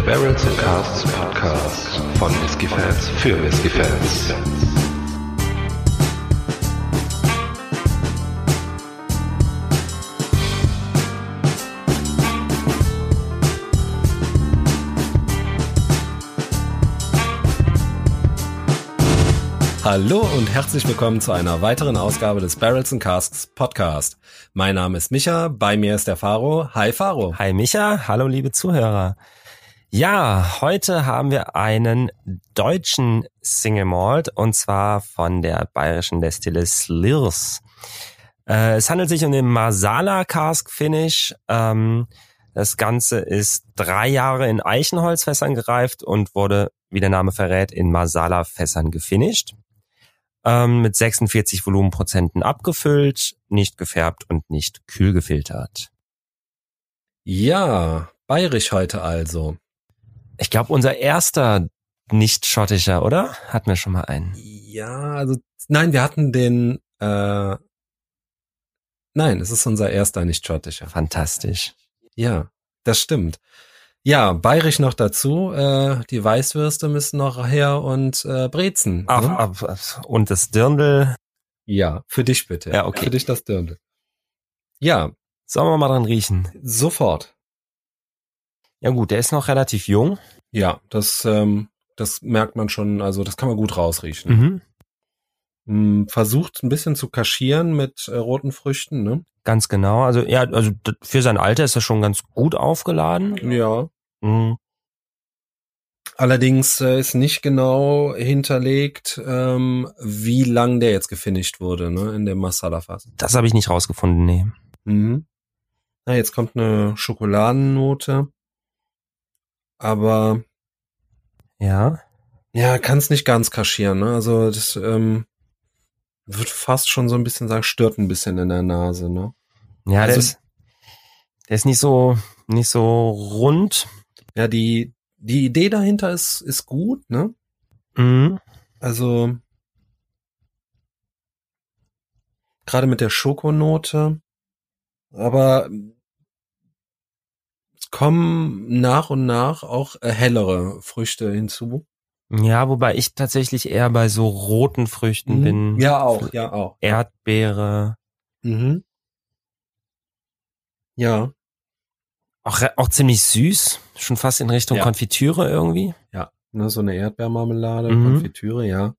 Der Barrels and Casts Podcast von Whiskey Fans für Whiskey Fans. Hallo und herzlich willkommen zu einer weiteren Ausgabe des Barrels and Casks Podcast. Mein Name ist Micha, bei mir ist der Faro. Hi Faro. Hi Micha, hallo liebe Zuhörer. Ja, heute haben wir einen deutschen Single Malt und zwar von der bayerischen Destille Slirs. Äh, es handelt sich um den Masala Cask Finish. Ähm, das Ganze ist drei Jahre in Eichenholzfässern gereift und wurde, wie der Name verrät, in Masala-Fässern gefinisht ähm, mit 46 Volumenprozenten abgefüllt, nicht gefärbt und nicht kühl gefiltert. Ja, bayerisch heute also. Ich glaube, unser erster nicht schottischer, oder? Hatten wir schon mal einen? Ja, also nein, wir hatten den. Äh, nein, es ist unser erster nicht schottischer. Fantastisch. Ja, das stimmt. Ja, bayerisch noch dazu. Äh, die Weißwürste müssen noch her und äh, Brezen. Ach, ne? ab, ab, und das Dirndl. Ja, für dich bitte. Ja, okay. Für dich das Dirndl. Ja, Sollen wir mal dran riechen? sofort. Ja gut, der ist noch relativ jung. Ja, das, ähm, das merkt man schon, also das kann man gut rausriechen. Mhm. Mm, Versucht ein bisschen zu kaschieren mit äh, roten Früchten, ne? Ganz genau. Also ja, also für sein Alter ist er schon ganz gut aufgeladen. Ja. Mhm. Allerdings äh, ist nicht genau hinterlegt, ähm, wie lang der jetzt gefinisht wurde, ne, in dem Masala-Fass. Das habe ich nicht rausgefunden, nee. Mhm. Na, jetzt kommt eine Schokoladennote. Aber Ja. ja, kann es nicht ganz kaschieren, ne? Also das ähm, wird fast schon so ein bisschen sagen, stört ein bisschen in der Nase, ne? Ja, der Also- ist, der ist nicht so, nicht so rund. Ja, die, die Idee dahinter ist, ist gut, ne? Mhm. Also gerade mit der Schokonote, aber es kommen nach und nach auch äh, hellere Früchte hinzu. Ja, wobei ich tatsächlich eher bei so roten Früchten bin. Mhm. Ja, auch, ja, auch. Erdbeere. Mhm. Ja, Auch, auch ziemlich süß. Schon fast in Richtung Ja. Konfitüre irgendwie. ja, ne, so eine Erdbeermarmelade, Mhm. Konfitüre, ja.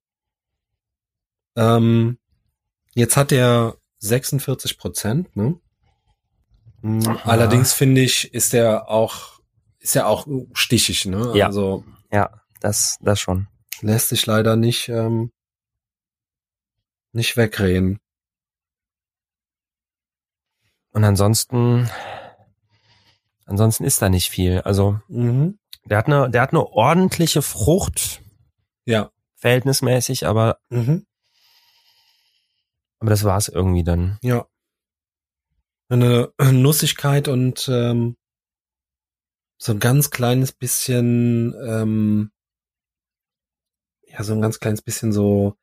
Ähm, jetzt hat er 46 Prozent, ne? Aha. Allerdings finde ich, ist er auch, ist er auch stichig, ne? Ja. Also Ja, das, das schon. lässt sich leider nicht, ähm, nicht wegreden. Und ansonsten, ansonsten ist da nicht viel. Also, Mhm. der hat eine, der hat eine ordentliche Frucht, Ja. verhältnismäßig, aber, Mhm. aber das war's irgendwie dann. Ja. Eine Nussigkeit und ähm, so ein ganz kleines bisschen, ähm, ja, so ein ganz kleines bisschen so,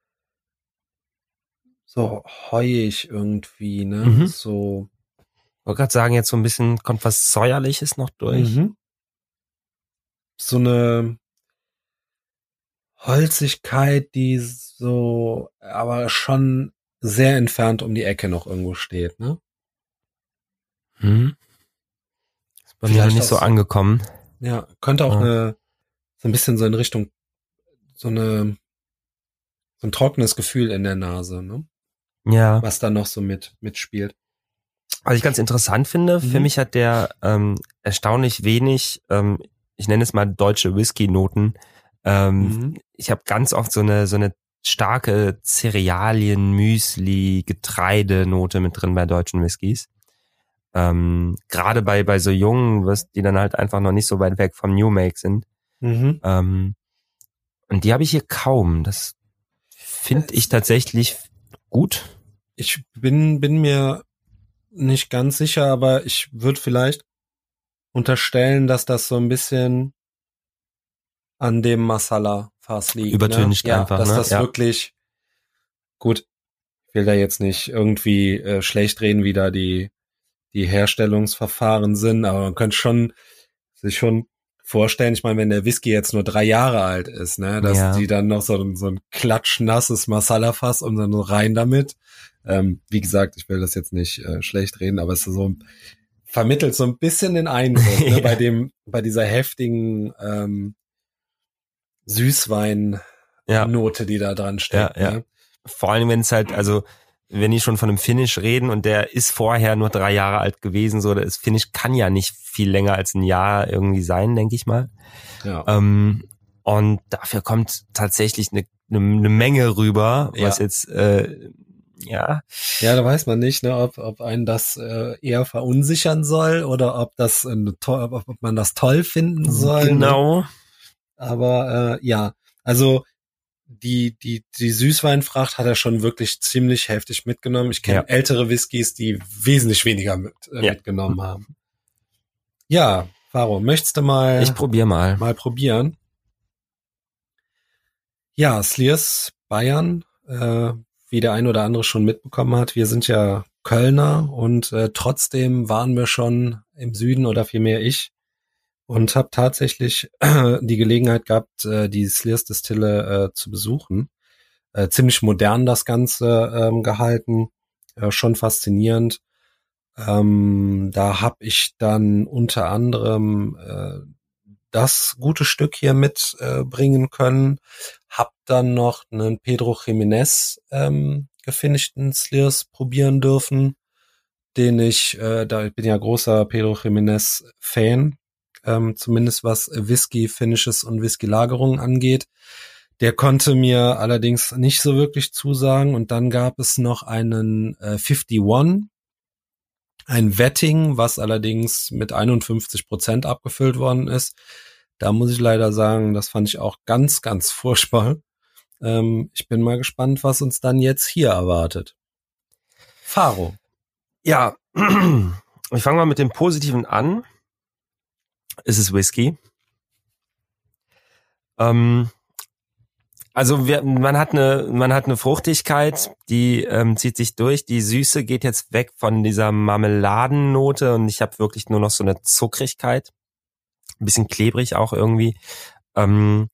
so heuig irgendwie, ne? Mhm. So. Ich wollte gerade sagen, jetzt so ein bisschen kommt was Säuerliches noch durch. Mhm. So eine Holzigkeit, die so, aber schon sehr entfernt um die Ecke noch irgendwo steht, ne? Mhm. Ist bei mir noch nicht so angekommen. Ja, könnte auch Ja. eine, so ein bisschen so in Richtung, so eine, so ein trockenes Gefühl in der Nase, ne? Ja. Was da noch so mit, mitspielt. Was ich ganz interessant finde, für Mhm. mich hat der ähm, erstaunlich wenig, ähm, ich nenne es mal deutsche Whisky-Noten. Ähm, Mhm. Ich habe ganz oft so eine so eine starke Cerealien, Müsli, Getreidenote mit drin bei deutschen Whiskys. Ähm, Gerade bei bei so jungen, was die dann halt einfach noch nicht so weit weg vom New Make sind. Mhm. Ähm, und die habe ich hier kaum. Das finde ich tatsächlich gut. Ich bin, bin mir nicht ganz sicher, aber ich würde vielleicht unterstellen, dass das so ein bisschen an dem Masala-Fass liegt. Übertüncht ne? ja, einfach, Dass ne? das Ja. wirklich gut. Ich will da jetzt nicht irgendwie äh, schlecht reden, wie da die die Herstellungsverfahren sind, aber man könnte schon sich schon vorstellen, ich meine, wenn der Whisky jetzt nur drei Jahre alt ist, ne, dass Ja. die dann noch so, ein- so ein klatschnasses Masala-Fass und dann rein damit. Ähm, wie gesagt, ich will das jetzt nicht äh, schlecht reden, aber es ist so vermittelt so ein bisschen den Eindruck, ne, Ja. bei dem, bei dieser heftigen ähm, Süßwein-Note, Ja. die da dran steckt. Ja, ja. Ne? Vor allem, wenn es halt, also wenn die schon von einem Finish reden und der ist vorher nur drei Jahre alt gewesen, so das Finish kann ja nicht viel länger als ein Jahr irgendwie sein, denke ich mal. Ja. Ähm, und dafür kommt tatsächlich eine, eine, eine Menge rüber, was Ja. jetzt äh, ja Ja, da weiß man nicht, ne, ob, ob einen das äh, eher verunsichern soll oder ob das toll, ob, ob man das toll finden soll. Ne? genau. Aber äh, ja, also die die die Süßweinfracht hat er schon wirklich ziemlich heftig mitgenommen. Ich kenne Ja. ältere Whiskys, die wesentlich weniger mit, äh, Ja. mitgenommen haben. Ja, Faro, möchtest du mal Ich probier mal. mal probieren? Ja, Sliers Bayern, äh, wie der ein oder andere schon mitbekommen hat, wir sind ja Kölner und äh, trotzdem waren wir schon im Süden oder vielmehr ich und habe tatsächlich die Gelegenheit gehabt, äh, die Sliers Distille äh, zu besuchen. Äh, ziemlich modern das Ganze ähm, gehalten, äh, schon faszinierend. Ähm, da habe ich dann unter anderem äh, das gute Stück hier mitbringen äh, können. Hab dann noch einen Pedro Jiménez ähm, gefinischten Sliers probieren dürfen, den ich, äh, da ich bin ja großer Pedro Jiménez Fan, ähm, zumindest was Whisky Finishes und Whisky Lagerungen angeht. Der konnte mir allerdings nicht so wirklich zusagen und dann gab es noch einen äh, 51 ein Wetting, was allerdings mit 51 Prozent abgefüllt worden ist. Da muss ich leider sagen, das fand ich auch ganz, ganz furchtbar. Ähm, ich bin mal gespannt, was uns dann jetzt hier erwartet. Faro. Ja, ich fange mal mit dem Positiven an. Es ist Whisky. Ähm, also wir, man hat eine, man hat eine Fruchtigkeit, die ähm, zieht sich durch. Die Süße geht jetzt weg von dieser Marmeladennote und ich habe wirklich nur noch so eine Zuckrigkeit, ein bisschen klebrig auch irgendwie. Ähm,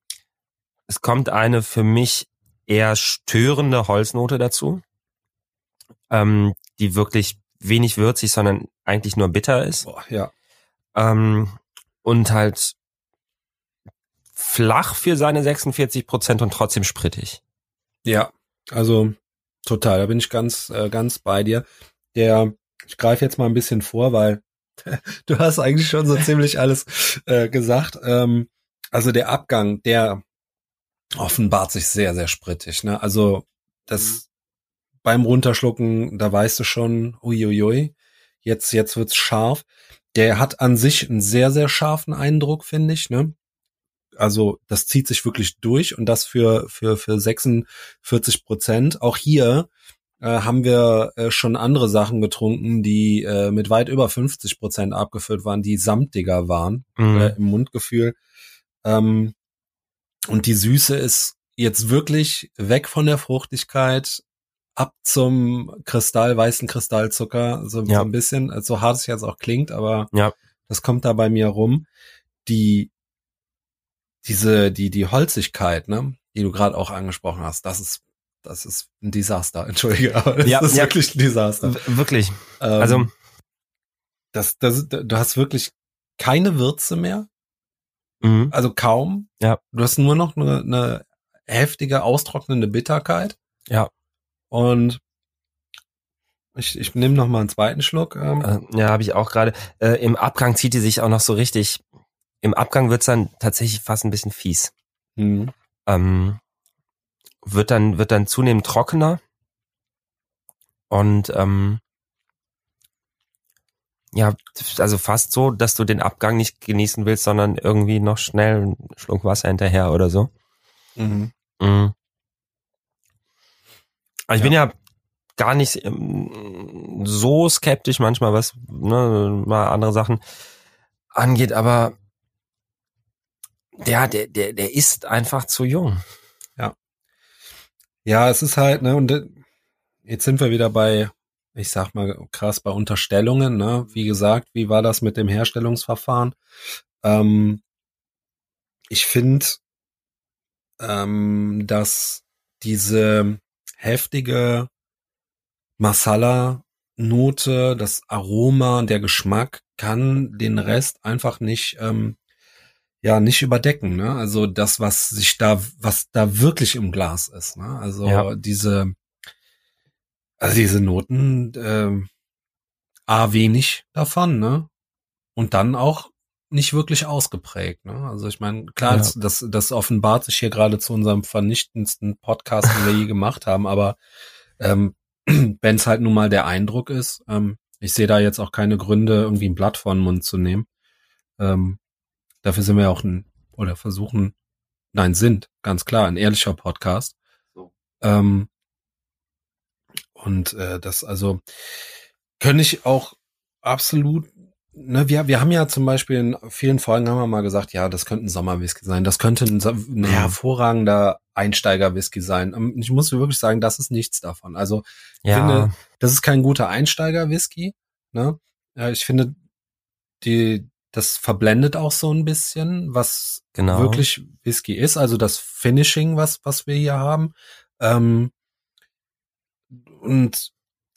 es kommt eine für mich eher störende Holznote dazu, ähm, die wirklich wenig würzig, sondern eigentlich nur bitter ist. Boah, ja. Ähm, und halt flach für seine 46 Prozent und trotzdem sprittig. Ja, also total, da bin ich ganz, äh, ganz bei dir. Der, ich greife jetzt mal ein bisschen vor, weil du hast eigentlich schon so ziemlich alles äh, gesagt. Ähm, also der Abgang, der offenbart sich sehr, sehr sprittig. Ne? Also das beim Runterschlucken, da weißt du schon, uiuiui, jetzt, jetzt wird's scharf. Der hat an sich einen sehr, sehr scharfen Eindruck, finde ich. Ne? Also das zieht sich wirklich durch und das für für für 46 Prozent. Auch hier äh, haben wir äh, schon andere Sachen getrunken, die äh, mit weit über 50 Prozent abgefüllt waren, die samtiger waren Mhm. äh, im Mundgefühl. Ähm, und die Süße ist jetzt wirklich weg von der Fruchtigkeit ab zum Kristall, weißen Kristallzucker, so, Ja. so ein bisschen, so hart es jetzt auch klingt, aber Ja. das kommt da bei mir rum. Die diese, die, die Holzigkeit, ne, die du gerade auch angesprochen hast, das ist, das ist ein Desaster, entschuldige, aber das Ja, ist ja. wirklich ein Desaster. W- Wirklich. Ähm, Also, das, das, du hast wirklich keine Würze mehr, mhm. also kaum. Ja. Du hast nur noch eine, eine heftige, austrocknende Bitterkeit. Ja. Und ich, ich nehme noch mal einen zweiten Schluck. Ähm, Äh, ja, habe ich auch gerade. Äh, Im Abgang zieht die sich auch noch so richtig. Im Abgang wird's dann tatsächlich fast ein bisschen fies. hm. Ähm, wird dann wird dann zunehmend trockener und ähm, ja, also fast so, dass du den Abgang nicht genießen willst, sondern irgendwie noch schnell einen Schluck Wasser hinterher oder so. Mhm. Mhm. Aber ich Ja. bin ja gar nicht ähm, so skeptisch manchmal, was ne, mal andere Sachen angeht, aber der, der, der, der ist einfach zu jung. Ja, es ist halt, ne, und äh, jetzt sind wir wieder bei, ich sag mal krass, bei Unterstellungen, ne? Wie gesagt, wie war das mit dem Herstellungsverfahren? Ähm, ich finde, ähm, dass diese heftige Masala-Note, das Aroma, der Geschmack kann den Rest einfach nicht, ähm, ja, nicht überdecken. Ne? Also das, was sich da, was da wirklich im Glas ist. Ne? Also Ja. diese, also diese Noten, ähm, a wenig davon, ne? Und dann auch nicht wirklich ausgeprägt. Ne? Also ich meine, klar, Ja. das, das, offenbart sich hier gerade zu unserem vernichtendsten Podcast, den wir je gemacht haben, aber ähm, wenn es halt nun mal der Eindruck ist, ähm, ich sehe da jetzt auch keine Gründe, irgendwie ein Blatt vor den Mund zu nehmen. Ähm, dafür sind wir auch ein, oder versuchen, nein, sind, ganz klar, ein ehrlicher Podcast. So. Ähm, und äh, das, also, könnte ich auch absolut, ne, wir, wir haben ja zum Beispiel in vielen Folgen haben wir mal gesagt, ja, das könnte ein Sommerwhisky sein, das könnte ein, ein Ja. hervorragender Einsteigerwhisky sein. Ähm, Ich muss wirklich sagen, das ist nichts davon. Also, Ja, finde, das ist kein guter Einsteiger-Whisky. Ne? Ja, ich finde, die, das verblendet auch so ein bisschen, was genau. wirklich Whisky ist. Also das Finishing, was, was wir hier haben. Ähm, und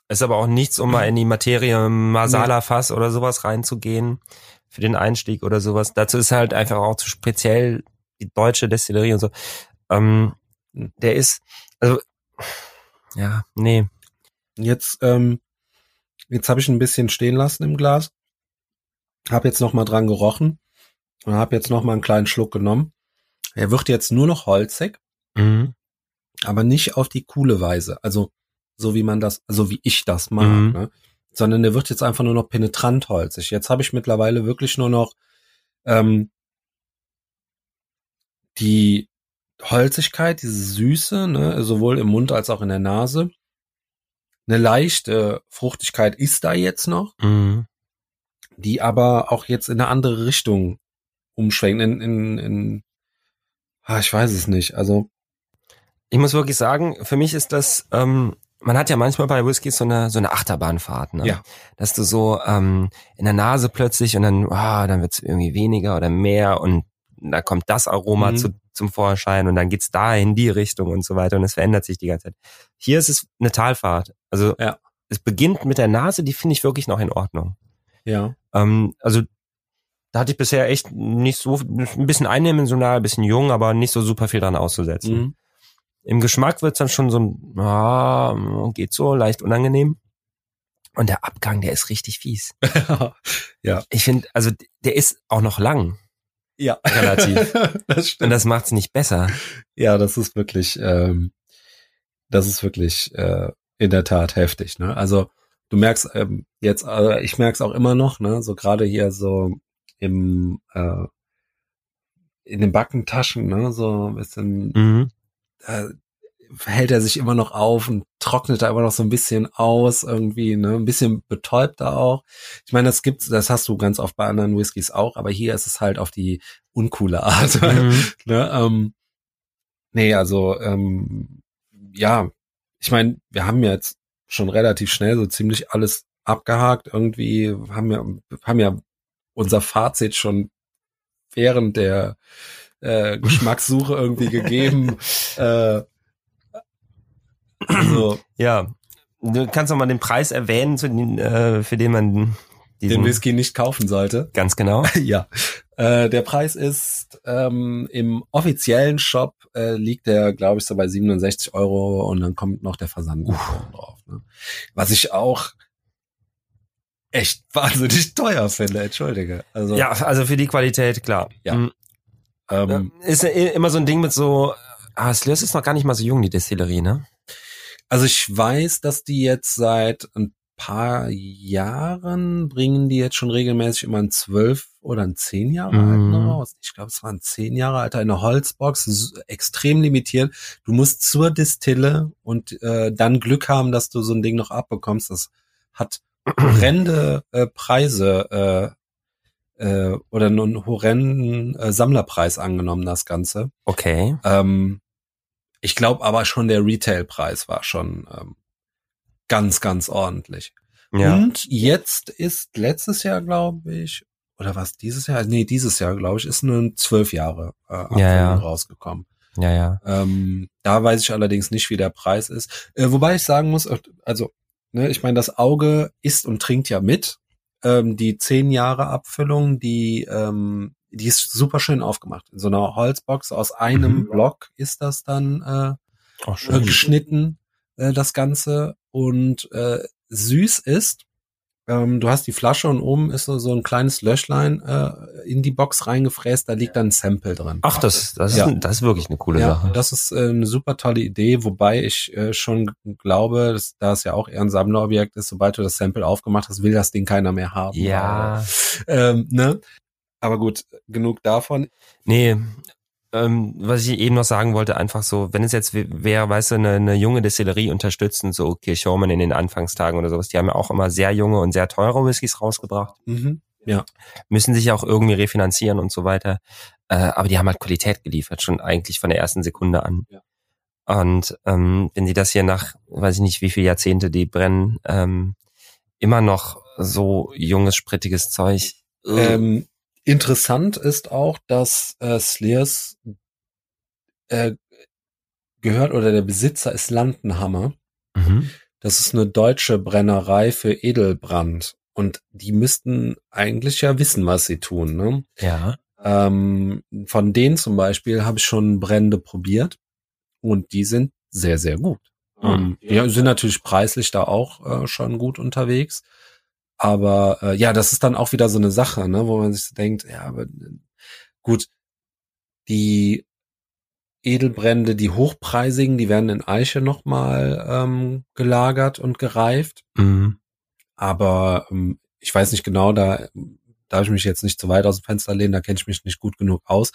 Ist aber auch nichts, um mal in die Materie Masala-Fass oder sowas reinzugehen für den Einstieg oder sowas. Dazu ist halt einfach auch zu speziell die deutsche Destillerie und so. Ähm, der ist, also, ja, nee. jetzt, ähm, jetzt habe ich ein bisschen stehen lassen im Glas. Hab jetzt noch mal dran gerochen und habe jetzt noch mal einen kleinen Schluck genommen. Er wird jetzt nur noch holzig. Mhm. aber nicht auf die coole Weise. Also so wie man das, also wie ich das mag, Mhm. ne? sondern der wird jetzt einfach nur noch penetrant holzig. Jetzt habe ich mittlerweile wirklich nur noch ähm, die Holzigkeit, diese Süße, ne? sowohl im Mund als auch in der Nase. Eine leichte Fruchtigkeit ist da jetzt noch, Mhm. die aber auch jetzt in eine andere Richtung umschwenkt. In, in, in ah, ich weiß es nicht. Also Ich muss wirklich sagen, für mich ist das, ähm, man hat ja manchmal bei Whiskys so eine, so eine Achterbahnfahrt, ne? Ja. Dass du so ähm, in der Nase plötzlich und dann, ah, dann wird's irgendwie weniger oder mehr und da kommt das Aroma Mhm. zu, zum Vorschein und dann geht's da in die Richtung und so weiter und es verändert sich die ganze Zeit. Hier ist es eine Talfahrt. Also Ja. es beginnt mit der Nase, die finde ich wirklich noch in Ordnung. ja, Ähm, also da hatte ich bisher echt nicht so ein bisschen eindimensional, ein bisschen jung, aber nicht so super viel dran auszusetzen. mhm. Im Geschmack wird's dann schon so ein, ah, geht so, leicht unangenehm. Und der Abgang, der ist richtig fies. ja. Ich finde, also der ist auch noch lang. Ja, Relativ. das Und stimmt. das macht's nicht besser. ja, das ist wirklich, ähm, das ist wirklich äh, in der Tat heftig. Ne? Also du merkst ähm, jetzt, äh, ich merk's auch immer noch, ne, so gerade hier so im äh, in den Backentaschen, ne, so ein bisschen Mhm. Äh, hält er sich immer noch auf und trocknet da immer noch so ein bisschen aus irgendwie, ne, ein bisschen betäubter auch. Ich meine, das gibt's, das hast du ganz oft bei anderen Whiskys auch, aber hier ist es halt auf die uncoole Art. Mhm. ne, ähm, nee, also ähm, ja, ich meine, wir haben ja jetzt schon relativ schnell so ziemlich alles abgehakt. Irgendwie haben ja haben ja unser Fazit schon während der äh, Geschmackssuche irgendwie gegeben. Äh, also Ja. Du kannst noch mal den Preis erwähnen, zu den, äh, für den man diesen, den Whisky nicht kaufen sollte. ganz genau. ja. Äh, der Preis ist ähm, im offiziellen Shop äh, liegt der, glaube ich, so bei 67 Euro und dann kommt noch der Versand drauf. Ne? Was ich auch echt wahnsinnig teuer finde, entschuldige. Also Ja, also für die Qualität, klar. Ja. Ähm, Ist ja eh immer so ein Ding mit so, ah, Slurs ist noch gar nicht mal so jung, die Destillerie, ne? Also ich weiß, dass die jetzt seit ein paar Jahren bringen die jetzt schon regelmäßig immer einen zwölf oder einen zehn Jahre Mhm. alten raus. Ich glaube, es waren zehn Jahre alter in der Holzbox, extrem limitiert. Du musst zur Distille und äh, dann Glück haben, dass du so ein Ding noch abbekommst. Das hat horrende äh, Preise äh, oder einen horrenden äh, Sammlerpreis angenommen, das Ganze. Okay. Ähm, ich glaube aber schon der Retailpreis war schon ähm, ganz, ganz ordentlich. Ja. Und jetzt ist letztes Jahr, glaube ich, oder was dieses Jahr? Nee, dieses Jahr, glaube ich, ist eine zwölf Jahre äh, Ja, ja. rausgekommen. Ja, ja. Ähm, da weiß ich allerdings nicht, wie der Preis ist. Äh, wobei ich sagen muss, äh, also, ne, ich meine, das Auge isst und trinkt ja mit. Ähm, die zehn Jahre Abfüllung, die, ähm, die ist super schön aufgemacht. In so einer Holzbox aus einem Mhm. Block ist das dann äh, äh, geschnitten, äh, das Ganze. Und äh, süß ist, ähm, du hast die Flasche und oben ist so, so ein kleines Löchlein äh, in die Box reingefräst, da liegt dann ein Sample drin. Ach, das, das, Ja. ist, das ist wirklich eine coole Ja, Sache. das ist äh, eine super tolle Idee, wobei ich äh, schon glaube, dass, da es ja auch eher ein Sammlerobjekt ist, sobald du das Sample aufgemacht hast, will das Ding keiner mehr haben. Ja. Ähm, ne? Aber gut, genug davon. Nee, ähm, was ich eben noch sagen wollte, einfach so, wenn es jetzt wäre, weißt du, eine, eine junge Destillerie unterstützen, so Kirchhoffmann in den Anfangstagen oder sowas, die haben ja auch immer sehr junge und sehr teure Whiskys rausgebracht, Mhm. müssen sich auch irgendwie refinanzieren und so weiter. Äh, aber die haben halt Qualität geliefert, schon eigentlich von der ersten Sekunde an. Ja. Und ähm, wenn sie das hier nach, weiß ich nicht, wie viele Jahrzehnte die brennen, ähm, immer noch so junges, sprittiges Zeug. Ähm, interessant ist auch, dass äh, Slears äh, gehört oder der Besitzer ist Landenhammer. mhm. Das ist eine deutsche Brennerei für Edelbrand. Und die müssten eigentlich ja wissen, was sie tun. Ne? Ja. Ähm, von denen zum Beispiel habe ich schon Brände probiert und die sind sehr, sehr gut. Mhm. Ähm, die sind natürlich preislich da auch äh, schon gut unterwegs. Aber äh, ja, das ist dann auch wieder so eine Sache, ne, wo man sich so denkt, ja, aber äh, gut, die Edelbrände, die hochpreisigen, die werden in Eiche nochmal ähm, gelagert und gereift. Mhm. Aber ähm, ich weiß nicht genau, da darf ich mich jetzt nicht zu weit aus dem Fenster lehnen, da kenne ich mich nicht gut genug aus.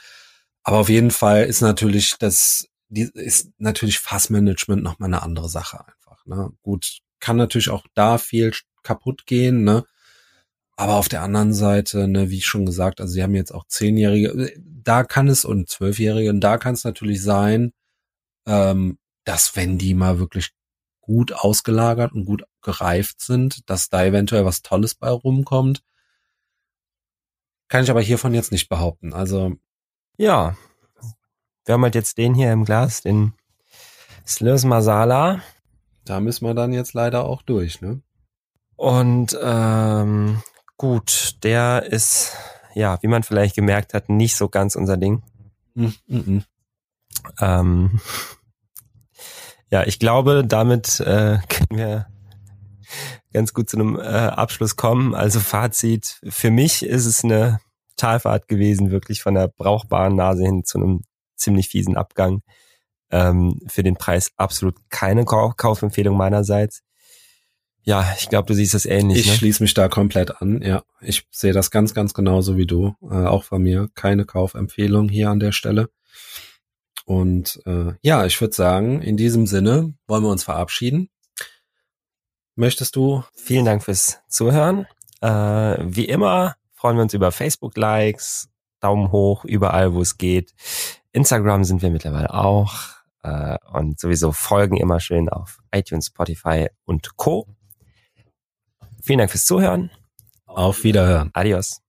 Aber auf jeden Fall ist natürlich das, die ist natürlich Fassmanagement nochmal eine andere Sache einfach. Ne? Gut, kann natürlich auch da viel kaputt gehen, ne? Aber auf der anderen Seite, ne, wie schon gesagt, also sie haben jetzt auch Zehnjährige, da kann es und Zwölfjährige, und da kann es natürlich sein, ähm, dass wenn die mal wirklich gut ausgelagert und gut gereift sind, dass da eventuell was Tolles bei rumkommt. Kann ich aber hiervon jetzt nicht behaupten. Also, Ja. Wir haben halt jetzt den hier im Glas, den Slurs Masala. da müssen wir dann jetzt leider auch durch, ne? Und ähm, gut, der ist, ja, wie man vielleicht gemerkt hat, nicht so ganz unser Ding. Mm -mm. Ähm, ja, ich glaube, damit äh, können wir ganz gut zu einem äh, Abschluss kommen. Also Fazit, für mich ist es eine Talfahrt gewesen, wirklich von der brauchbaren Nase hin zu einem ziemlich fiesen Abgang. Ähm, für den Preis absolut keine Kau Kaufempfehlung meinerseits. Ja, ich glaube, du siehst es ähnlich. Ich ne? schließe mich da komplett an. Ja, ich sehe das ganz, ganz genauso wie du. Äh, auch von mir keine Kaufempfehlung hier an der Stelle. Und äh, ja, ich würde sagen, in diesem Sinne wollen wir uns verabschieden. Möchtest du? Vielen Dank fürs Zuhören. Äh, wie immer freuen wir uns über Facebook-Likes, Daumen hoch, überall, wo es geht. Instagram sind wir mittlerweile auch. Äh, und sowieso folgen immer schön auf iTunes, Spotify und Co. Vielen Dank fürs Zuhören. Auf Wiederhören. Adios.